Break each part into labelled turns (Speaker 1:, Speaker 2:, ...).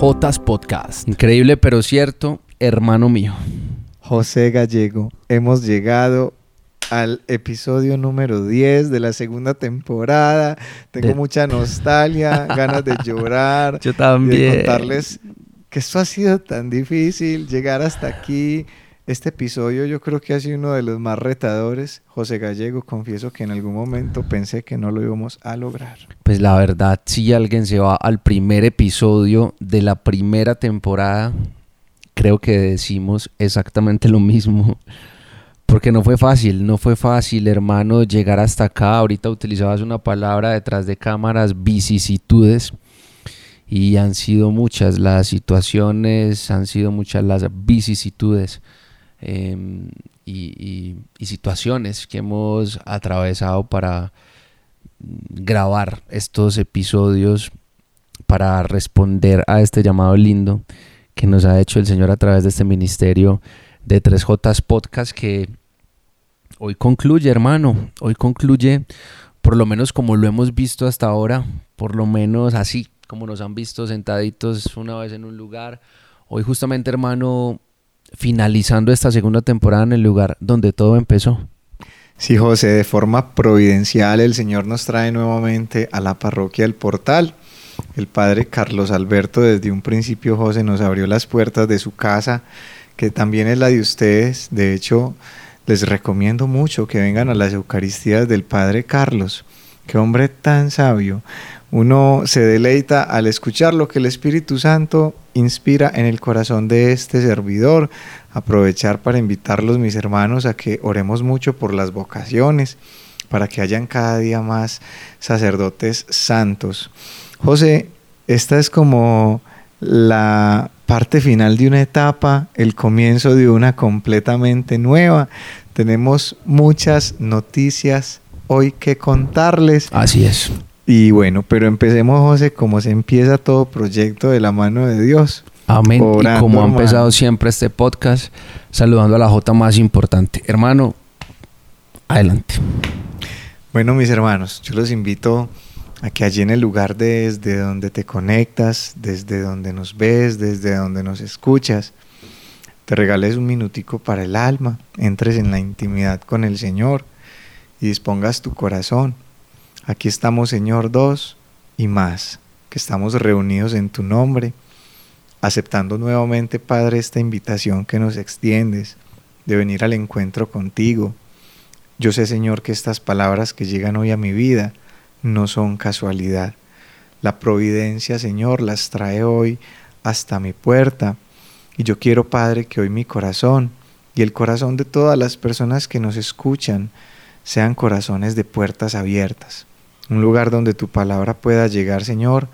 Speaker 1: 3J Podcast. Increíble pero cierto, hermano mío.
Speaker 2: José Gallego, hemos llegado al episodio número 10 de la segunda temporada. Tengo
Speaker 1: De-
Speaker 2: mucha nostalgia, ganas de llorar.
Speaker 1: Yo
Speaker 2: y de
Speaker 1: también.
Speaker 2: contarles que esto ha sido tan difícil, llegar hasta aquí. Este episodio yo creo que ha sido uno de los más retadores. José Gallego, confieso que en algún momento pensé que no lo íbamos a lograr.
Speaker 1: Pues la verdad, si alguien se va al primer episodio de la primera temporada, creo que decimos exactamente lo mismo. Porque no fue fácil, no fue fácil, hermano, llegar hasta acá. Ahorita utilizabas una palabra detrás de cámaras, vicisitudes. Y han sido muchas las situaciones, han sido muchas las vicisitudes em, y, situaciones que hemos atravesado para grabar estos episodios para responder a este llamado lindo que nos ha hecho el Señor a través de este ministerio de 3J Podcast que hoy concluye, hermano, hoy concluye por lo menos como lo hemos visto hasta ahora, por lo menos así como nos han visto sentaditos una vez en un lugar. Hoy justamente, hermano, finalizando esta segunda temporada en el lugar donde todo empezó.
Speaker 2: Sí, José, de forma providencial el Señor nos trae nuevamente a la parroquia del Portal. El padre Carlos Alberto desde un principio, José, nos abrió las puertas de su casa, que también es la de ustedes. De hecho, les recomiendo mucho que vengan a las Eucaristías del padre Carlos. Qué hombre tan sabio. Uno se deleita al escuchar lo que el Espíritu Santo inspira en el corazón de este servidor. Aprovechar para invitarlos, mis hermanos, a que oremos mucho por las vocaciones, para que hayan cada día más sacerdotes santos. José, esta es como la parte final de una etapa, el comienzo de una completamente nueva. Tenemos muchas noticias hoy que contarles.
Speaker 1: Así es.
Speaker 2: Y bueno, pero empecemos, José, como se empieza todo proyecto de la mano de Dios.
Speaker 1: Amén.
Speaker 2: Orando,
Speaker 1: y como ha
Speaker 2: hermano.
Speaker 1: empezado siempre este podcast, saludando a la J más importante. Hermano, adelante.
Speaker 2: Bueno, mis hermanos, yo los invito a que allí en el lugar desde donde te conectas, desde donde nos ves, desde donde nos escuchas, te regales un minutico para el alma, entres en la intimidad con el Señor y dispongas tu corazón. Aquí estamos, Señor, dos y más, que estamos reunidos en tu nombre, aceptando nuevamente, Padre, esta invitación que nos extiendes de venir al encuentro contigo. Yo sé, Señor, que estas palabras que llegan hoy a mi vida no son casualidad. La providencia, Señor, las trae hoy hasta mi puerta. Y yo quiero, Padre, que hoy mi corazón y el corazón de todas las personas que nos escuchan sean corazones de puertas abiertas. Un lugar donde tu palabra pueda llegar, Señor,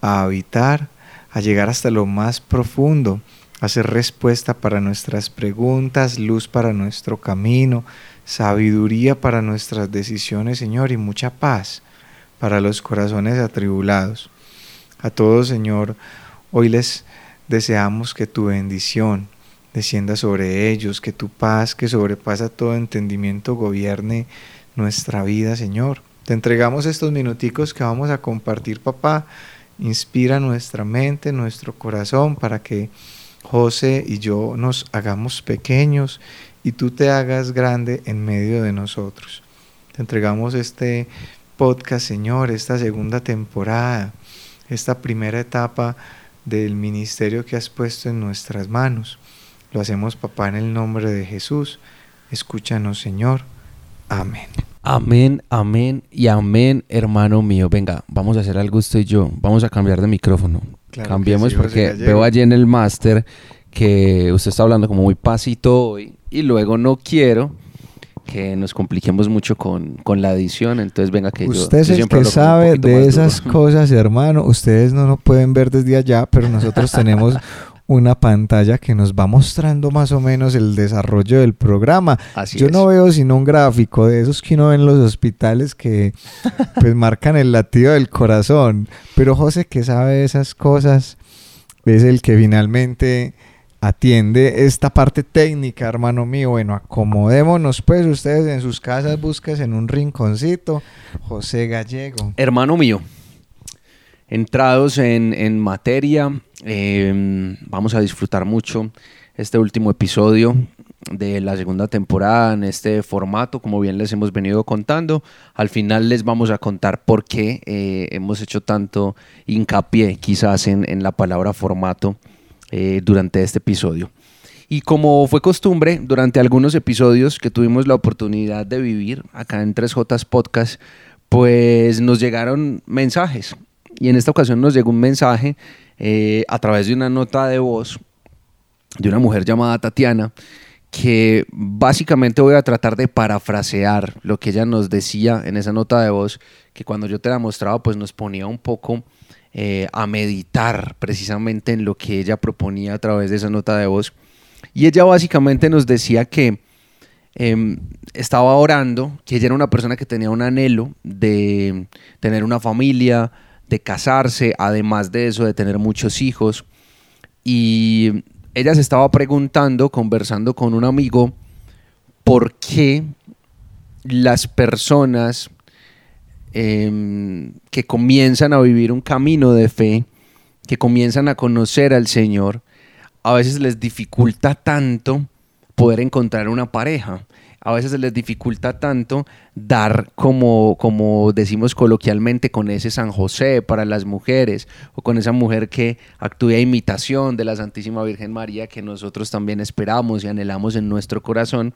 Speaker 2: a habitar, a llegar hasta lo más profundo, a ser respuesta para nuestras preguntas, luz para nuestro camino, sabiduría para nuestras decisiones, Señor, y mucha paz para los corazones atribulados. A todos, Señor, hoy les deseamos que tu bendición descienda sobre ellos, que tu paz que sobrepasa todo entendimiento gobierne nuestra vida, Señor. Te entregamos estos minuticos que vamos a compartir, papá. Inspira nuestra mente, nuestro corazón, para que José y yo nos hagamos pequeños y tú te hagas grande en medio de nosotros. Te entregamos este podcast, Señor, esta segunda temporada, esta primera etapa del ministerio que has puesto en nuestras manos. Lo hacemos, papá, en el nombre de Jesús. Escúchanos, Señor. Amén.
Speaker 1: Amén, amén y amén, hermano mío. Venga, vamos a hacer algo usted y yo. Vamos a cambiar de micrófono.
Speaker 2: Claro
Speaker 1: Cambiemos
Speaker 2: sí,
Speaker 1: porque veo allí en el máster que usted está hablando como muy pasito hoy y luego no quiero que nos compliquemos mucho con, con la edición. Entonces, venga, que yo-
Speaker 2: Usted
Speaker 1: yo,
Speaker 2: es el que sabe de esas
Speaker 1: duro.
Speaker 2: cosas, hermano. Ustedes no nos pueden ver desde allá, pero nosotros tenemos una pantalla que nos va mostrando más o menos el desarrollo del programa.
Speaker 1: Así
Speaker 2: Yo
Speaker 1: es.
Speaker 2: no veo sino un gráfico de esos que uno ve en los hospitales que pues marcan el latido del corazón. Pero José, que sabe de esas cosas, es el que finalmente atiende esta parte técnica, hermano mío. Bueno, acomodémonos pues ustedes en sus casas, busques en un rinconcito. José Gallego.
Speaker 1: Hermano mío, entrados en, materia, em, vamos a disfrutar mucho este último episodio de la segunda temporada en este formato, como bien les hemos venido contando. Al final les vamos a contar por qué eh, hemos hecho tanto hincapié quizás en, la palabra formato eh, durante este episodio. Y como fue costumbre, durante algunos episodios que tuvimos la oportunidad de vivir acá en 3J Podcast, pues nos llegaron mensajes. Y en esta ocasión nos llegó un mensaje eh, a través de una nota de voz de una mujer llamada Tatiana, que básicamente voy a tratar de parafrasear lo que ella nos decía en esa nota de voz, que cuando yo te la mostraba, pues nos ponía un poco eh, a meditar precisamente en lo que ella proponía a través de esa nota de voz. Y ella básicamente nos decía que em, estaba orando, que ella era una persona que tenía un anhelo de tener una familia, de casarse, además de eso, de tener muchos hijos. Y ella se estaba preguntando, conversando con un amigo, por qué las personas em, que comienzan a vivir un camino de fe, que comienzan a conocer al Señor, a veces les dificulta tanto poder encontrar una pareja a veces se les dificulta tanto dar como, como decimos coloquialmente con ese San José para las mujeres o con esa mujer que actúa a imitación de la Santísima Virgen María que nosotros también esperamos y anhelamos en nuestro corazón.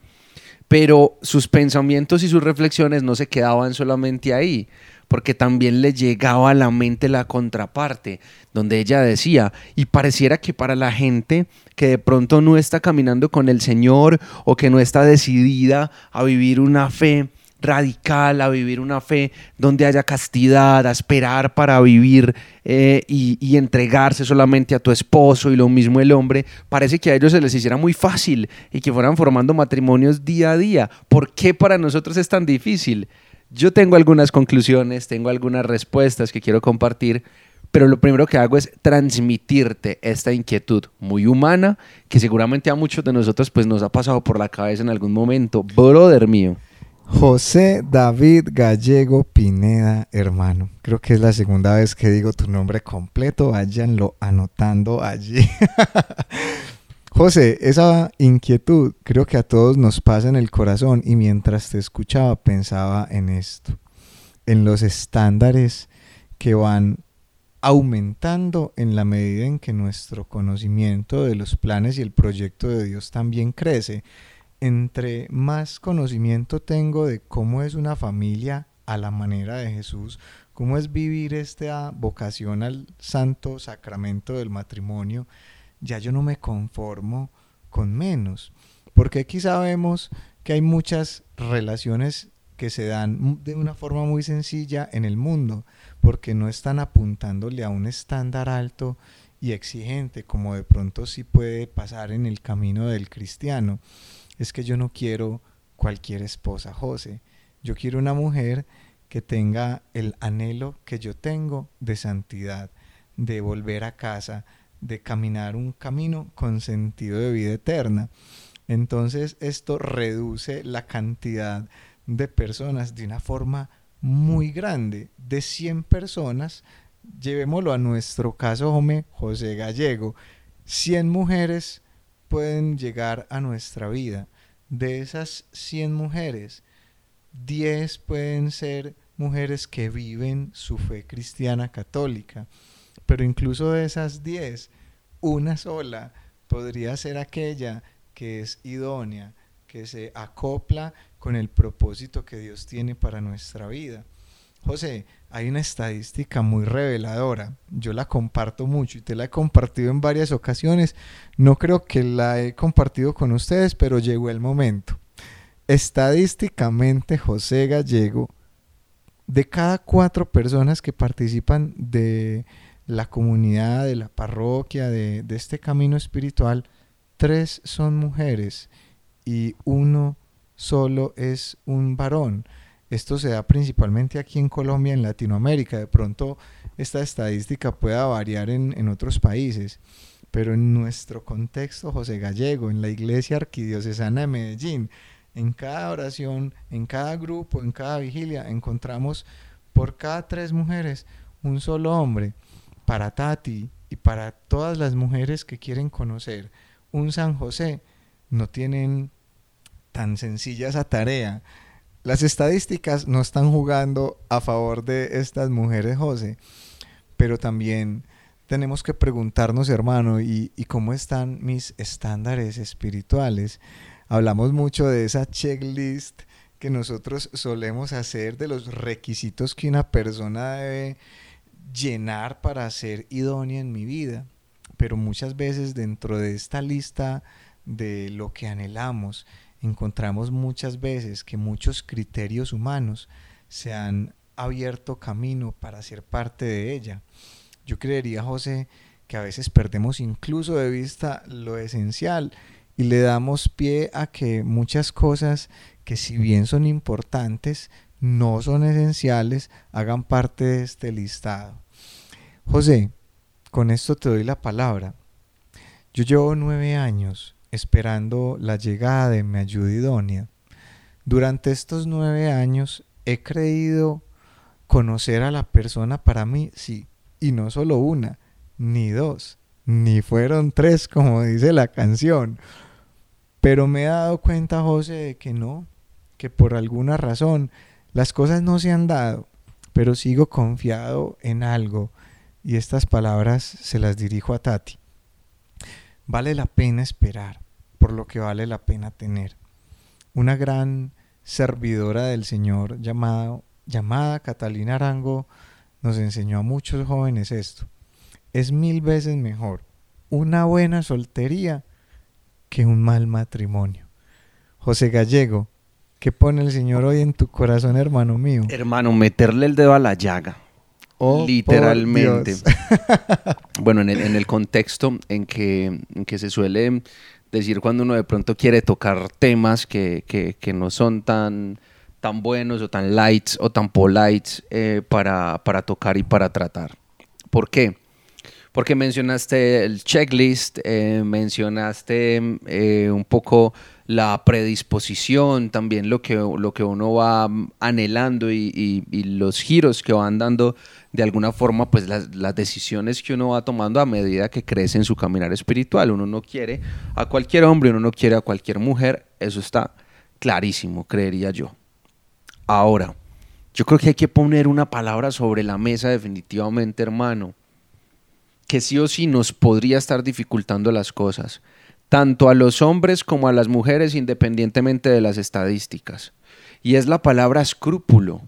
Speaker 1: Pero sus pensamientos y sus reflexiones no se quedaban solamente ahí, porque también le llegaba a la mente la contraparte, donde ella decía, y pareciera que para la gente que de pronto no está caminando con el Señor o que no está decidida a vivir una fe radical, a vivir una fe donde haya castidad, a esperar para vivir eh, y, y, entregarse solamente a tu esposo y lo mismo el hombre, parece que a ellos se les hiciera muy fácil y que fueran formando matrimonios día a día. ¿Por qué para nosotros es tan difícil? Yo tengo algunas conclusiones, tengo algunas respuestas que quiero compartir, pero lo primero que hago es transmitirte esta inquietud muy humana que seguramente a muchos de nosotros pues nos ha pasado por la cabeza en algún momento. Brother mío.
Speaker 2: José David Gallego Pineda, hermano. Creo que es la segunda vez que digo tu nombre completo. Váyanlo anotando allí. José, esa inquietud creo que a todos nos pasa en el corazón y mientras te escuchaba pensaba en esto, en los estándares que van aumentando en la medida en que nuestro conocimiento de los planes y el proyecto de Dios también crece. Entre más conocimiento tengo de cómo es una familia a la manera de Jesús, cómo es vivir esta vocación al santo sacramento del matrimonio, ya yo no me conformo con menos. Porque aquí sabemos que hay muchas relaciones que se dan de una forma muy sencilla en el mundo, porque no están apuntándole a un estándar alto y exigente, como de pronto sí puede pasar en el camino del cristiano. Es que yo no quiero cualquier esposa, José. Yo quiero una mujer que tenga el anhelo que yo tengo de santidad, de volver a casa, de caminar un camino con sentido de vida eterna. Entonces esto reduce la cantidad de personas de una forma muy grande. De 100 personas, llevémoslo a nuestro caso, Jome, José Gallego, 100 mujeres pueden llegar a nuestra vida. De esas 100 mujeres, 10 pueden ser mujeres que viven su fe cristiana católica pero incluso de esas 10, una sola podría ser aquella que es idónea, que se acopla con el propósito que Dios tiene para nuestra vida. José, hay una estadística muy reveladora. Yo la comparto mucho y te la he compartido en varias ocasiones. No creo que la he compartido con ustedes, pero llegó el momento. Estadísticamente, José Gallego, de cada cuatro personas que participan de la comunidad, de la parroquia, de, este camino espiritual, tres son mujeres y uno solo es un varón. Esto se da principalmente aquí en Colombia, en Latinoamérica. De pronto esta estadística pueda variar en, en, otros países, pero en nuestro contexto, José Gallego, en la Iglesia Arquidiocesana de Medellín, en cada oración, en cada grupo, en cada vigilia, encontramos por cada tres mujeres un solo hombre. Para Tati y para todas las mujeres que quieren conocer un San José, no tienen tan sencilla esa tarea. Las estadísticas no están jugando a favor de estas mujeres, José, pero también tenemos que preguntarnos, hermano, ¿y, cómo están mis estándares espirituales? Hablamos mucho de esa checklist que nosotros solemos hacer de los requisitos que una persona debe llenar para ser idónea en mi vida. Pero muchas veces dentro de esta lista de lo que anhelamos, encontramos muchas veces que muchos criterios humanos se han abierto camino para ser parte de ella. Yo creería, José, que a veces perdemos incluso de vista lo esencial y le damos pie a que muchas cosas que si bien son importantes, no son esenciales, hagan parte de este listado. José, con esto te doy la palabra. Yo llevo nueve años esperando la llegada de mi ayuda idónea. Durante estos nueve años he creído conocer a la persona para mí, sí, y no solo una, ni dos, ni fueron tres, como dice la canción. Pero me he dado cuenta, José, de que no, que por alguna razón las cosas no se han dado, pero sigo confiado en algo y estas palabras se las dirijo a Tati. Vale la pena esperar por lo que vale la pena tener. Una gran servidora del Señor llamada, llamada Catalina Arango nos enseñó a muchos jóvenes esto. Es mil veces mejor una buena soltería que un mal matrimonio. José Gallego, ¿Qué pone el Señor hoy en tu corazón, hermano mío?
Speaker 1: Hermano, meterle el dedo a la llaga. Oh, literalmente. bueno, en el, contexto en que, que, se suele decir cuando uno de pronto quiere tocar temas que, que, no son tan, tan buenos o tan lights o tan polites eh, para, para tocar y para tratar. ¿Por qué? Porque mencionaste el checklist, eh, mencionaste eh, un poco la predisposición, también lo que, lo que uno va anhelando y, los giros que van dando de alguna forma, pues las, decisiones que uno va tomando a medida que crece en su caminar espiritual. Uno no quiere a cualquier hombre, uno no quiere a cualquier mujer, eso está clarísimo, creería yo. Ahora, yo creo que hay que poner una palabra sobre la mesa definitivamente, hermano, que sí o sí nos podría estar dificultando las cosas tanto a los hombres como a las mujeres independientemente de las estadísticas. Y es la palabra escrúpulo,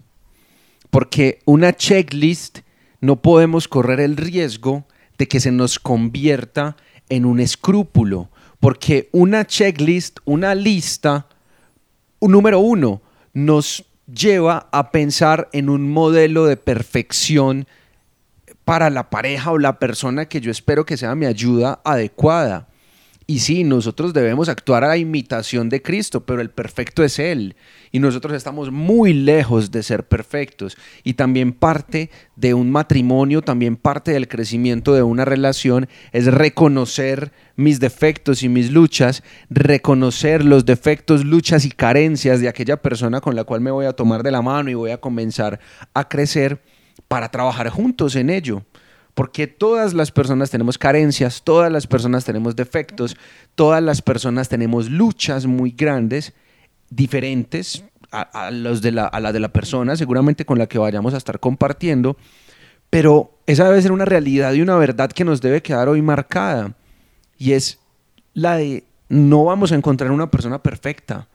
Speaker 1: porque una checklist no podemos correr el riesgo de que se nos convierta en un escrúpulo, porque una checklist, una lista, un número uno, nos lleva a pensar en un modelo de perfección para la pareja o la persona que yo espero que sea mi ayuda adecuada. Y sí, nosotros debemos actuar a la imitación de Cristo, pero el perfecto es Él. Y nosotros estamos muy lejos de ser perfectos. Y también parte de un matrimonio, también parte del crecimiento de una relación es reconocer mis defectos y mis luchas, reconocer los defectos, luchas y carencias de aquella persona con la cual me voy a tomar de la mano y voy a comenzar a crecer para trabajar juntos en ello porque todas las personas tenemos carencias, todas las personas tenemos defectos, todas las personas tenemos luchas muy grandes, diferentes a, a la de la persona, seguramente con la que vayamos a estar compartiendo, pero esa debe ser una realidad y una verdad que nos debe quedar hoy marcada, y es la de no vamos a encontrar una persona perfecta,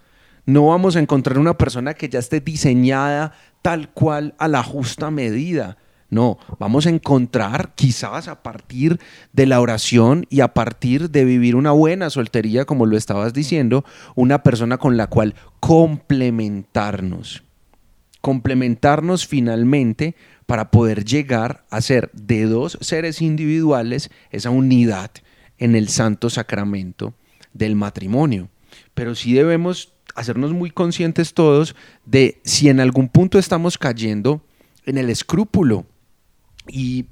Speaker 1: no vamos a encontrar una persona que ya esté diseñada tal cual a la justa medida no, vamos a encontrar quizás a partir de la oración y a partir de vivir una buena soltería, como lo estabas diciendo, una persona con la cual complementarnos. Complementarnos finalmente para poder llegar a ser de dos seres individuales esa unidad en el santo sacramento del matrimonio. Pero sí debemos hacernos muy conscientes todos de si en algún punto estamos cayendo en el escrúpulo y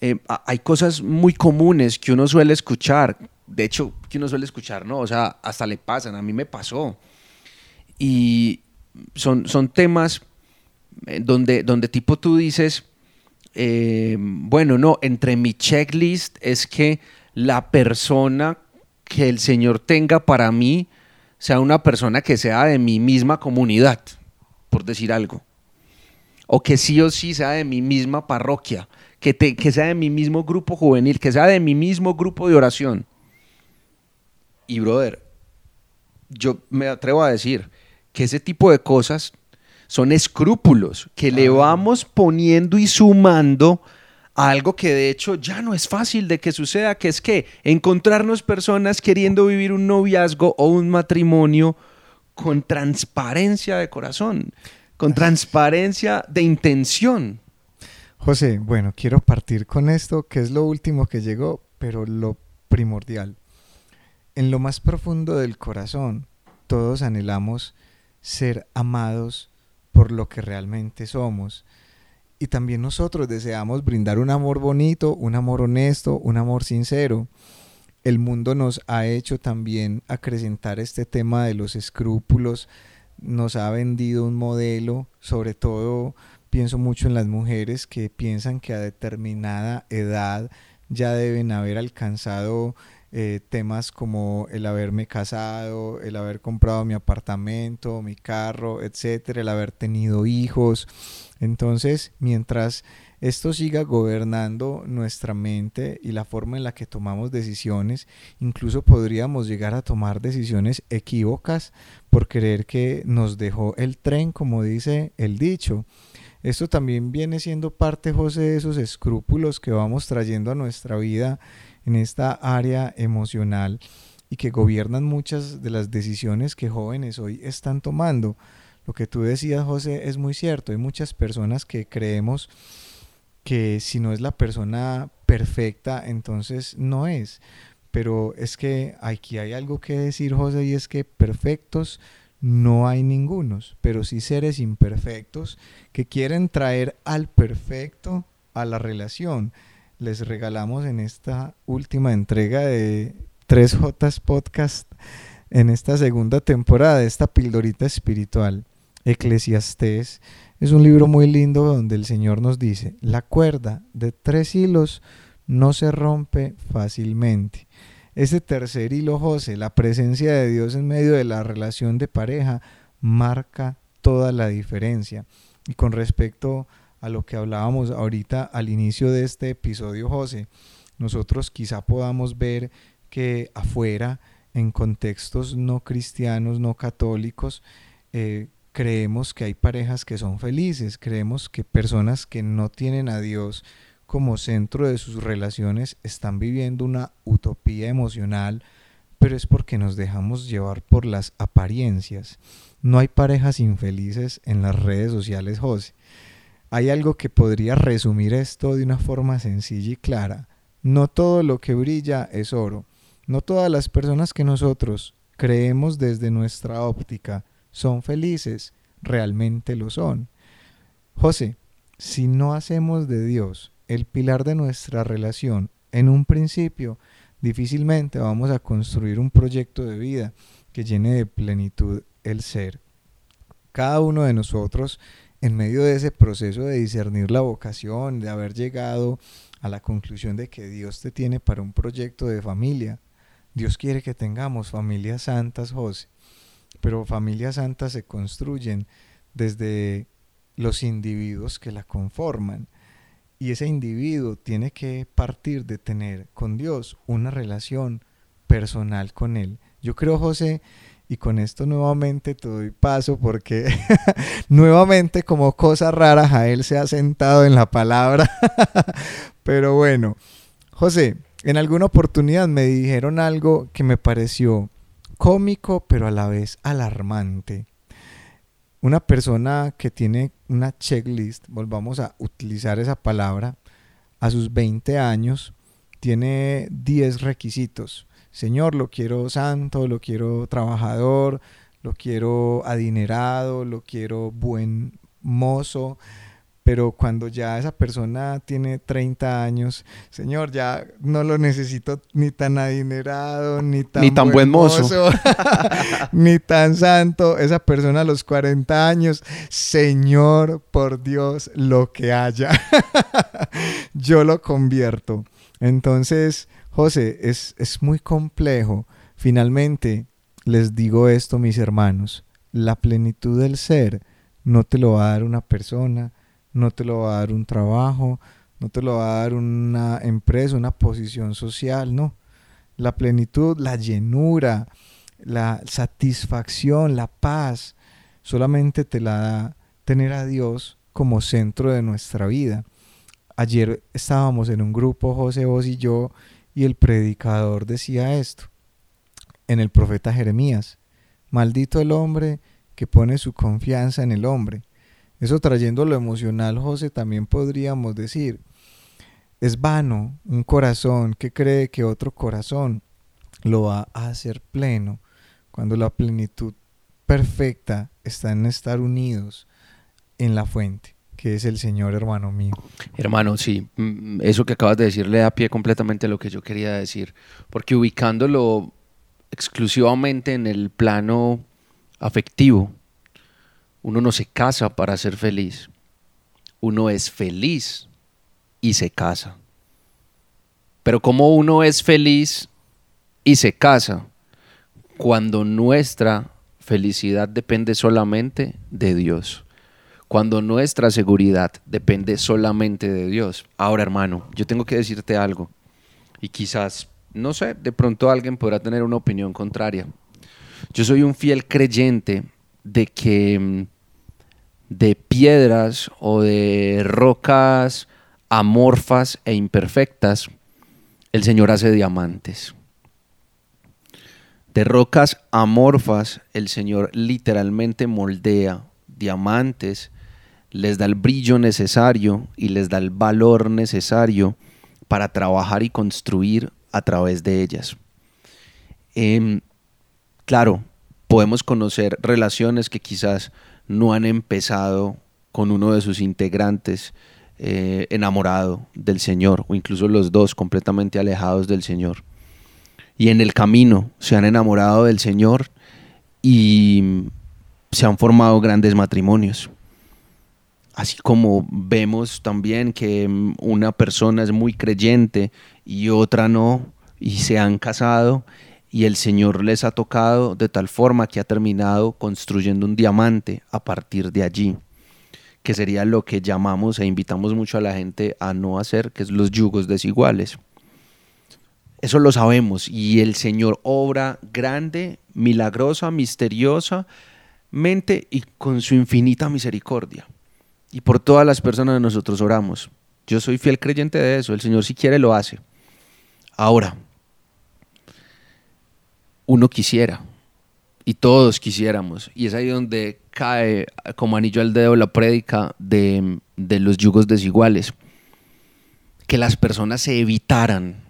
Speaker 1: eh, hay cosas muy comunes que uno suele escuchar, de hecho, que uno suele escuchar, ¿no? O sea, hasta le pasan, a mí me pasó. Y son, son temas eh, donde, donde tipo tú dices, eh, bueno, no, entre mi checklist es que la persona que el Señor tenga para mí sea una persona que sea de mi misma comunidad, por decir algo. O que sí o sí sea de mi misma parroquia, que, que sea de mi mismo grupo juvenil, que sea de mi mismo grupo de oración. Y brother, yo me atrevo a decir que ese tipo de cosas son escrúpulos que le vamos poniendo y sumando a algo que de hecho ya no es fácil de que suceda, que es que encontrarnos personas queriendo vivir un noviazgo o un matrimonio con transparencia de corazón, con transparencia de intención.
Speaker 2: José, bueno, quiero partir con esto, que es lo último que llegó, pero lo primordial. En lo más profundo del corazón, todos anhelamos ser amados por lo que realmente somos. Y también nosotros deseamos brindar un amor bonito, un amor honesto, un amor sincero. El mundo nos ha hecho también acrecentar este tema de los escrúpulos, nos ha vendido un modelo, sobre todo pienso mucho en las mujeres que piensan que a determinada edad ya deben haber alcanzado eh, temas como el haberme casado, el haber comprado mi apartamento, mi carro, etcétera, el haber tenido hijos. Entonces, mientras esto siga gobernando nuestra mente y la forma en la que tomamos decisiones, incluso podríamos llegar a tomar decisiones equívocas por creer que nos dejó el tren, como dice el dicho. Esto también viene siendo parte, José, de esos escrúpulos que vamos trayendo a nuestra vida en esta área emocional y que gobiernan muchas de las decisiones que jóvenes hoy están tomando. Lo que tú decías, José, es muy cierto. Hay muchas personas que creemos que si no es la persona perfecta, entonces no es. Pero es que aquí hay algo que decir, José, y es que perfectos no hay ningunos, pero sí seres imperfectos que quieren traer al perfecto a la relación les regalamos en esta última entrega de 3J Podcast, en esta segunda temporada de esta pildorita espiritual, Eclesiastés. Es un libro muy lindo donde el Señor nos dice, la cuerda de tres hilos no se rompe fácilmente. Ese tercer hilo, José, la presencia de Dios en medio de la relación de pareja, marca toda la diferencia. Y con respecto a lo que hablábamos ahorita al inicio de este episodio, José, nosotros quizá podamos ver que afuera, en contextos no cristianos, no católicos, eh, creemos que hay parejas que son felices, creemos que personas que no tienen a Dios como centro de sus relaciones están viviendo una utopía emocional, pero es porque nos dejamos llevar por las apariencias. No hay parejas infelices en las redes sociales, José. Hay algo que podría resumir esto de una forma sencilla y clara. No todo lo que brilla es oro. No todas las personas que nosotros creemos desde nuestra óptica son felices, realmente lo son. José, si no hacemos de Dios el pilar de nuestra relación en un principio, difícilmente vamos a construir un proyecto de vida que llene de plenitud el ser. Cada uno de nosotros en medio de ese proceso de discernir la vocación, de haber llegado a la conclusión de que Dios te tiene para un proyecto de familia. Dios quiere que tengamos familias santas, José, pero familias santas se construyen desde los individuos que la conforman. Y ese individuo tiene que partir de tener con Dios una relación personal con Él. Yo creo, José, y con esto nuevamente te doy paso porque nuevamente como cosa rara Jael se ha sentado en la palabra. Pero bueno, José, en alguna oportunidad me dijeron algo que me pareció cómico pero a la vez alarmante. Una persona que tiene una checklist, volvamos a utilizar esa palabra, a sus 20 años, tiene 10 requisitos Señor, lo quiero santo, lo quiero trabajador, lo quiero adinerado, lo quiero buen mozo, pero cuando ya esa persona tiene 30 años, señor, ya no lo necesito ni tan adinerado, ni tan,
Speaker 1: ni tan buen, mozo,
Speaker 2: ni tan santo. Esa persona a los 40 años, señor, por Dios, lo que haya, yo lo convierto. Entonces, José, es, es muy complejo. Finalmente, les digo esto, mis hermanos, la plenitud del ser no te lo va a dar una persona, no te lo va a dar un trabajo, no te lo va a dar una empresa, una posición social, no. La plenitud, la llenura, la satisfacción, la paz, solamente te la da tener a Dios como centro de nuestra vida. Ayer estábamos en un grupo, José, vos y yo, y el predicador decía esto en el profeta Jeremías. Maldito el hombre que pone su confianza en el hombre eso trayendo lo emocional, José, también podríamos decir, es vano un corazón que cree que otro corazón lo va a hacer pleno, cuando la plenitud perfecta está en estar unidos en la fuente, que es el Señor, hermano mío.
Speaker 1: Hermano, sí, mm, eso que acabas de decir le da pie completamente a lo que yo quería decir, porque ubicándolo exclusivamente en el plano afectivo, uno no se casa para ser feliz. Uno es feliz y se casa. Pero como uno es feliz y se casa cuando nuestra felicidad depende solamente de Dios. Cuando nuestra seguridad depende solamente de Dios. Ahora, hermano, yo tengo que decirte algo. Y quizás, no sé, de pronto alguien podrá tener una opinión contraria. Yo soy un fiel creyente de que mm, de piedras o de rocas amorfas e imperfectas, el Señor hace diamantes. De rocas amorfas, el Señor literalmente moldea diamantes, les da el brillo necesario y les da el valor necesario para trabajar y construir a través de ellas. Em, claro, podemos conocer relaciones que quizás no han empezado con uno de sus integrantes eh, enamorado del Señor, o incluso los dos completamente alejados del Señor. Y en el camino se han enamorado del Señor y se han formado grandes matrimonios. Así como vemos también que una persona es muy creyente y otra no, y se han casado y el Señor les ha tocado de tal forma que ha terminado construyendo un diamante a partir de allí, que sería lo que llamamos e invitamos mucho a la gente a no hacer, que es los yugos desiguales. Eso lo sabemos y el Señor obra grande, milagrosa, misteriosa, mente y con su infinita misericordia. Y por todas las personas de nosotros oramos. Yo soy fiel creyente de eso, el Señor si quiere lo hace. Ahora, uno quisiera y todos quisiéramos. Y es ahí donde cae como anillo al dedo la prédica de, de los yugos desiguales. Que las personas se evitaran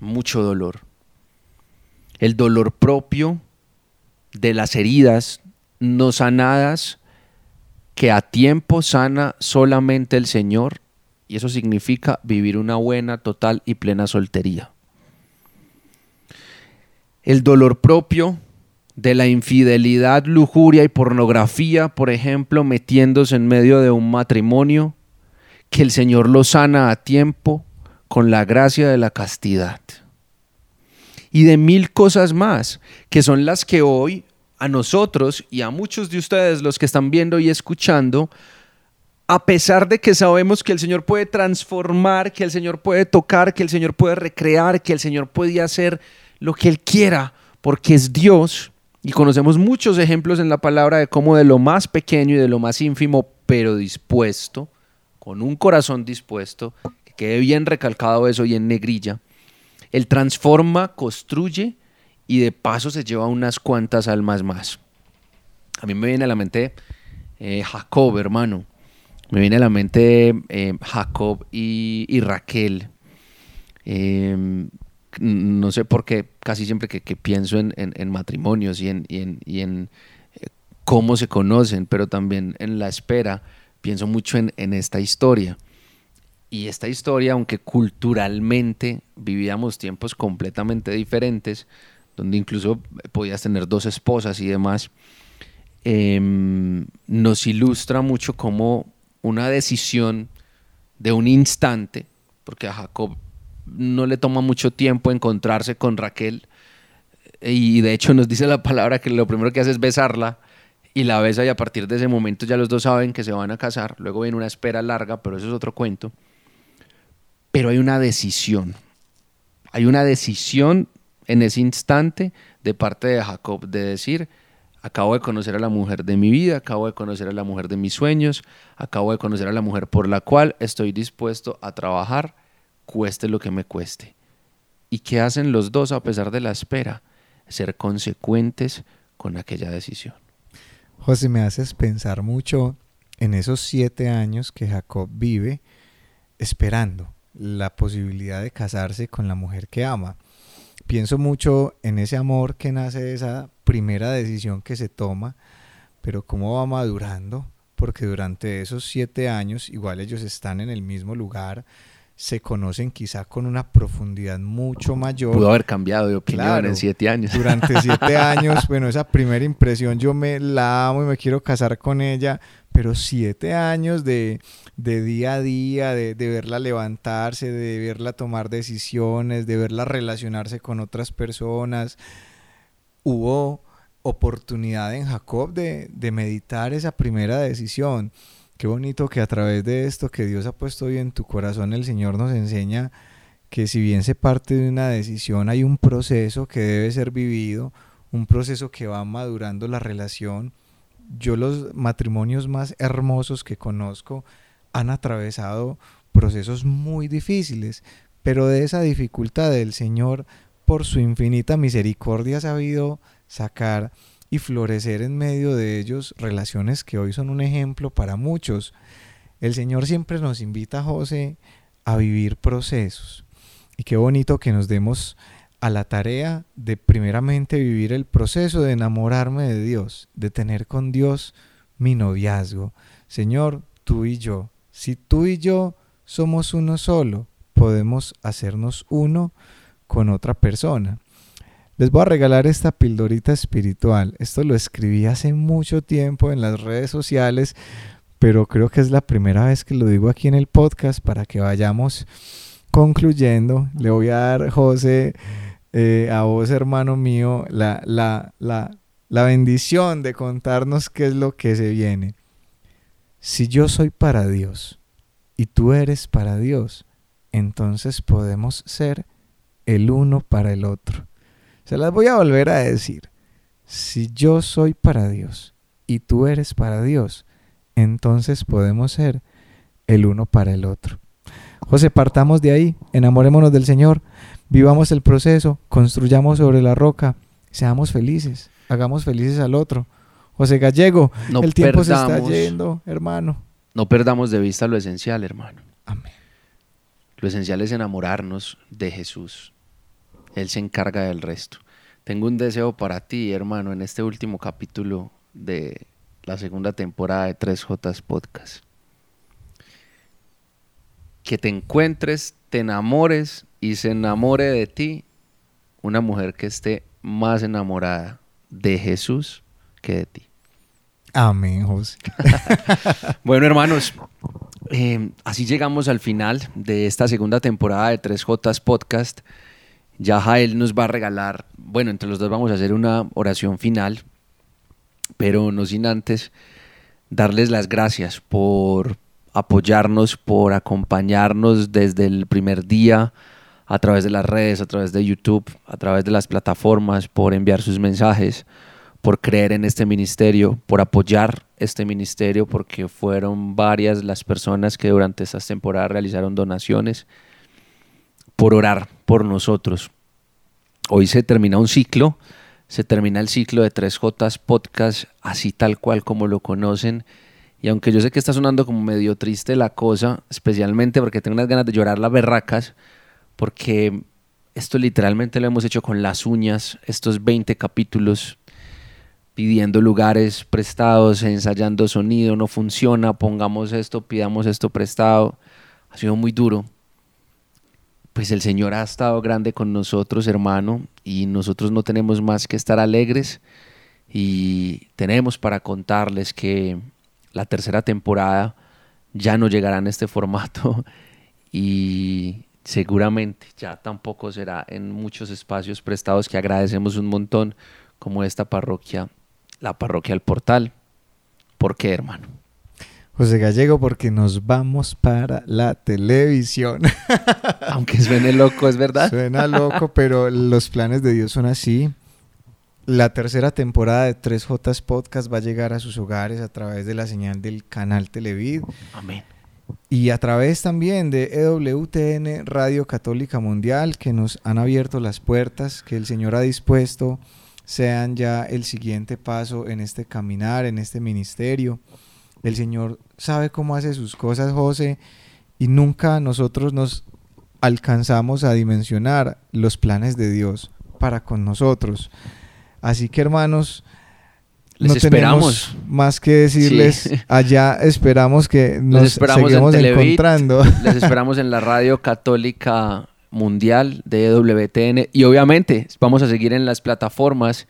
Speaker 1: mucho dolor. El dolor propio de las heridas no sanadas que a tiempo sana solamente el Señor. Y eso significa vivir una buena, total y plena soltería el dolor propio de la infidelidad, lujuria y pornografía, por ejemplo, metiéndose en medio de un matrimonio, que el Señor lo sana a tiempo con la gracia de la castidad. Y de mil cosas más, que son las que hoy a nosotros y a muchos de ustedes, los que están viendo y escuchando, a pesar de que sabemos que el Señor puede transformar, que el Señor puede tocar, que el Señor puede recrear, que el Señor puede hacer lo que Él quiera, porque es Dios. Y conocemos muchos ejemplos en la palabra de cómo de lo más pequeño y de lo más ínfimo, pero dispuesto, con un corazón dispuesto, que quede bien recalcado eso y en negrilla, Él transforma, construye y de paso se lleva unas cuantas almas más. A mí me viene a la mente eh, Jacob, hermano. Me viene a la mente eh, Jacob y, Raquel. Eh, no sé por qué, casi siempre que, pienso en, matrimonios y en, y en, eh, cómo se conocen, pero también en la espera, pienso mucho en, en esta historia. Y esta historia, aunque culturalmente vivíamos tiempos completamente diferentes, donde incluso podías tener dos esposas y demás, em, nos ilustra mucho como una decisión de un instante, porque a Jacob no le toma mucho tiempo encontrarse con Raquel, y de hecho nos dice la palabra que lo primero que hace es besarla, y la besa y a partir de ese momento ya los dos saben que se van a casar, luego viene una espera larga, pero eso es otro cuento, pero hay una decisión, hay una decisión en ese instante de parte de Jacob de decir, acabo de conocer a la mujer de mi vida, acabo de conocer a la mujer de mis sueños, acabo de conocer a la mujer por la cual estoy dispuesto a trabajar, cueste lo que me cueste. ¿Y qué hacen los dos a pesar de la espera? Ser consecuentes con aquella decisión.
Speaker 2: José, me haces pensar mucho en esos siete años que Jacob vive esperando la posibilidad de casarse con la mujer que ama pienso mucho en ese amor que nace de esa primera decisión que se toma, pero cómo va madurando, porque durante esos siete años igual ellos están en el mismo lugar, se conocen quizá con una profundidad mucho mayor.
Speaker 1: Pudo haber cambiado de opinión en siete años.
Speaker 2: Durante siete años, bueno, esa primera impresión, yo me la amo y me quiero casar con ella, pero siete años de, día a día, de, verla levantarse, de verla tomar decisiones, de verla relacionarse con otras personas. Hubo oportunidad en Jacob de, de meditar esa primera decisión. Qué bonito que a través de esto que Dios ha puesto hoy en tu corazón, el Señor nos enseña que si bien se parte de una decisión, hay un proceso que debe ser vivido, un proceso que va madurando la relación. Yo los matrimonios más hermosos que conozco han atravesado procesos muy difíciles, pero de esa dificultad el Señor, por su infinita misericordia, ha sabido sacar y florecer en medio de ellos relaciones que hoy son un ejemplo para muchos. El Señor siempre nos invita, José, a vivir procesos. Y qué bonito que nos demos a la tarea de primeramente vivir el proceso de enamorarme de Dios, de tener con Dios mi noviazgo. Señor, tú y yo, si tú y yo somos uno solo, podemos hacernos uno con otra persona. Les voy a regalar esta pildorita espiritual. Esto lo escribí hace mucho tiempo en las redes sociales, pero creo que es la primera vez que lo digo aquí en el podcast para que vayamos concluyendo. Le voy a dar, José, eh, a vos, hermano mío, la, la, la, la bendición de contarnos qué es lo que se viene. Si yo soy para Dios y tú eres para Dios, entonces podemos ser el uno para el otro. Se las voy a volver a decir. Si yo soy para Dios y tú eres para Dios, entonces podemos ser el uno para el otro. José, partamos de ahí, enamorémonos del Señor, Vivamos el proceso, construyamos sobre la roca, seamos felices, hagamos felices al otro. José Gallego, el tiempo se está yendo, hermano.
Speaker 1: No perdamos de vista lo esencial, hermano.
Speaker 2: Amén.
Speaker 1: Lo esencial es enamorarnos de Jesús. Él se encarga del resto. Tengo un deseo para ti, hermano, en este último capítulo de la segunda temporada de 3J Podcast. Que te encuentres, te enamores y se enamore de ti una mujer que esté más enamorada de Jesús que de ti.
Speaker 2: Amén, José.
Speaker 1: bueno, hermanos, eh, así llegamos al final de esta segunda temporada de 3J Podcast. Ya Jael nos va a regalar, bueno, entre los dos vamos a hacer una oración final, pero no sin antes darles las gracias por apoyarnos, por acompañarnos desde el primer día a través de las redes, a través de YouTube, a través de las plataformas, por enviar sus mensajes, por creer en este ministerio, por apoyar este ministerio, porque fueron varias las personas que durante estas temporadas realizaron donaciones, por orar por nosotros. Hoy se termina un ciclo, se termina el ciclo de 3J Podcast, así tal cual como lo conocen. Y aunque yo sé que está sonando como medio triste la cosa, especialmente porque tengo unas ganas de llorar las berracas, porque esto literalmente lo hemos hecho con las uñas, estos 20 capítulos, pidiendo lugares prestados, ensayando sonido, no funciona, pongamos esto, pidamos esto prestado. Ha sido muy duro. Pues el Señor ha estado grande con nosotros, hermano, y nosotros no tenemos más que estar alegres y tenemos para contarles que la tercera temporada ya no llegará en este formato y seguramente ya tampoco será en muchos espacios prestados que agradecemos un montón como esta parroquia, la parroquia del portal. ¿Por qué, hermano?
Speaker 2: José Gallego, porque nos vamos para la televisión.
Speaker 1: Aunque suene loco, es verdad.
Speaker 2: Suena loco, pero los planes de Dios son así. La tercera temporada de 3J Podcast va a llegar a sus hogares a través de la señal del canal Televid.
Speaker 1: Amén.
Speaker 2: Y a través también de EWTN Radio Católica Mundial, que nos han abierto las puertas, que el Señor ha dispuesto, sean ya el siguiente paso en este caminar, en este ministerio. El Señor sabe cómo hace sus cosas, José, y nunca nosotros nos alcanzamos a dimensionar los planes de Dios para con nosotros. Así que hermanos,
Speaker 1: Les
Speaker 2: no
Speaker 1: esperamos.
Speaker 2: tenemos más que decirles.
Speaker 1: Sí.
Speaker 2: Allá esperamos que nos
Speaker 1: esperamos en Televit.
Speaker 2: encontrando.
Speaker 1: Les esperamos en la radio católica mundial de EWTN y obviamente vamos a seguir en las plataformas,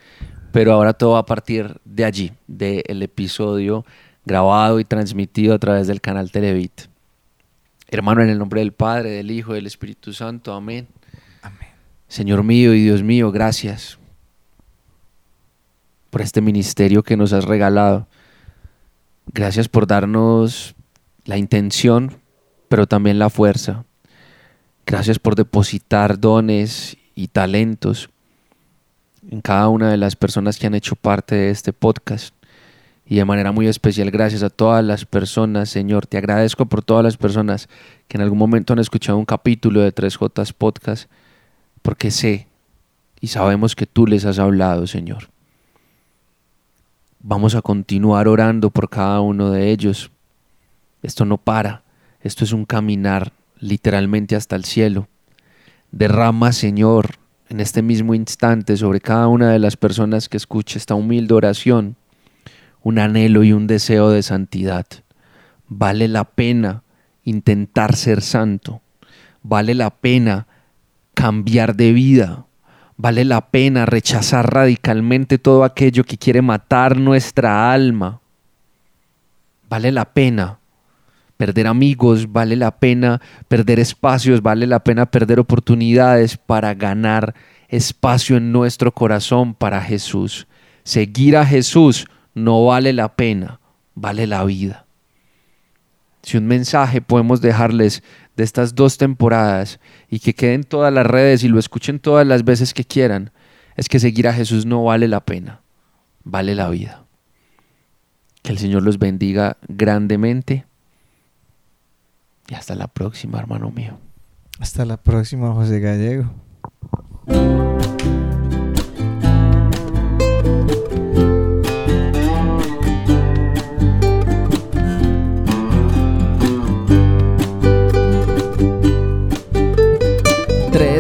Speaker 1: pero ahora todo va a partir de allí, del episodio grabado y transmitido a través del canal Televit. Hermano, en el nombre del Padre, del Hijo y del Espíritu Santo, amén.
Speaker 2: Amén.
Speaker 1: Señor mío y Dios mío, gracias por este ministerio que nos has regalado. Gracias por darnos la intención, pero también la fuerza. Gracias por depositar dones y talentos en cada una de las personas que han hecho parte de este podcast. Y de manera muy especial, gracias a todas las personas, Señor. Te agradezco por todas las personas que en algún momento han escuchado un capítulo de 3J Podcast, porque sé y sabemos que tú les has hablado, Señor. Vamos a continuar orando por cada uno de ellos. Esto no para, esto es un caminar literalmente hasta el cielo. Derrama, Señor, en este mismo instante sobre cada una de las personas que escuche esta humilde oración un anhelo y un deseo de santidad. Vale la pena intentar ser santo. Vale la pena cambiar de vida. Vale la pena rechazar radicalmente todo aquello que quiere matar nuestra alma. Vale la pena perder amigos, vale la pena perder espacios, vale la pena perder oportunidades para ganar espacio en nuestro corazón para Jesús. Seguir a Jesús no vale la pena, vale la vida. Si un mensaje podemos dejarles de estas dos temporadas y que queden todas las redes y lo escuchen todas las veces que quieran, es que seguir a Jesús no vale la pena, vale la vida. Que el Señor los bendiga grandemente. Y hasta la próxima, hermano mío.
Speaker 2: Hasta la próxima, José Gallego.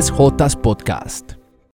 Speaker 3: Tres Jotas Podcast.